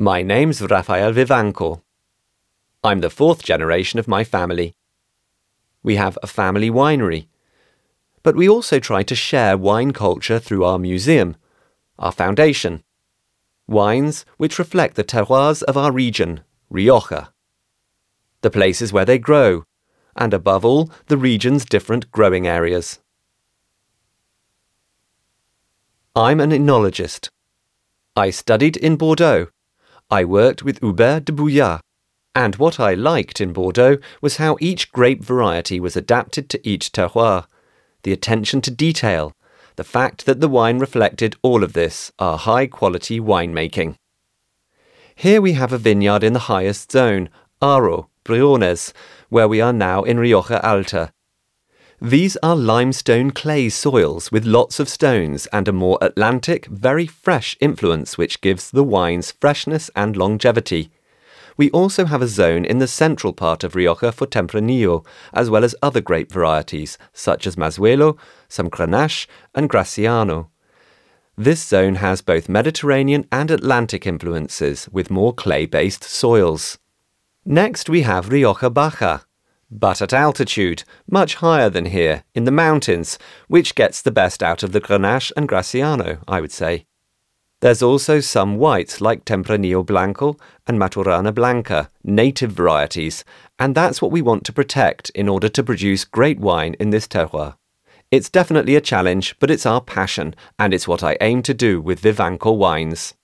My name's Rafael Vivanco. I'm the fourth generation of my family. We have a family winery, but we also try to share wine culture through our museum, our foundation. Wines which reflect the terroirs of our region, Rioja. The places where they grow, and above all, the region's different growing areas. I'm an enologist. I studied in Bordeaux. I worked with Hubert de Boüard. And what I liked in Bordeaux was how each grape variety was adapted to each terroir, the attention to detail, the fact that the wine reflected all of this, are high quality winemaking. Here we have a vineyard in the highest zone, Haro, Briones, where we are now in Rioja Alta. These are limestone clay soils with lots of stones and a more Atlantic, very fresh influence which gives the wines freshness and longevity. We also have a zone in the central part of Rioja for Tempranillo, as well as other grape varieties, such as Mazuelo, some Grenache, and Graciano. This zone has both Mediterranean and Atlantic influences, with more clay based soils. Next, we have Rioja Baja, but at altitude, much higher than here, in the mountains, which gets the best out of the Grenache and Graciano, I would say. There's also some whites like Tempranillo Blanco and Maturana Blanca, native varieties, and that's what we want to protect in order to produce great wine in this terroir. It's definitely a challenge, but it's our passion, and it's what I aim to do with Vivanco wines.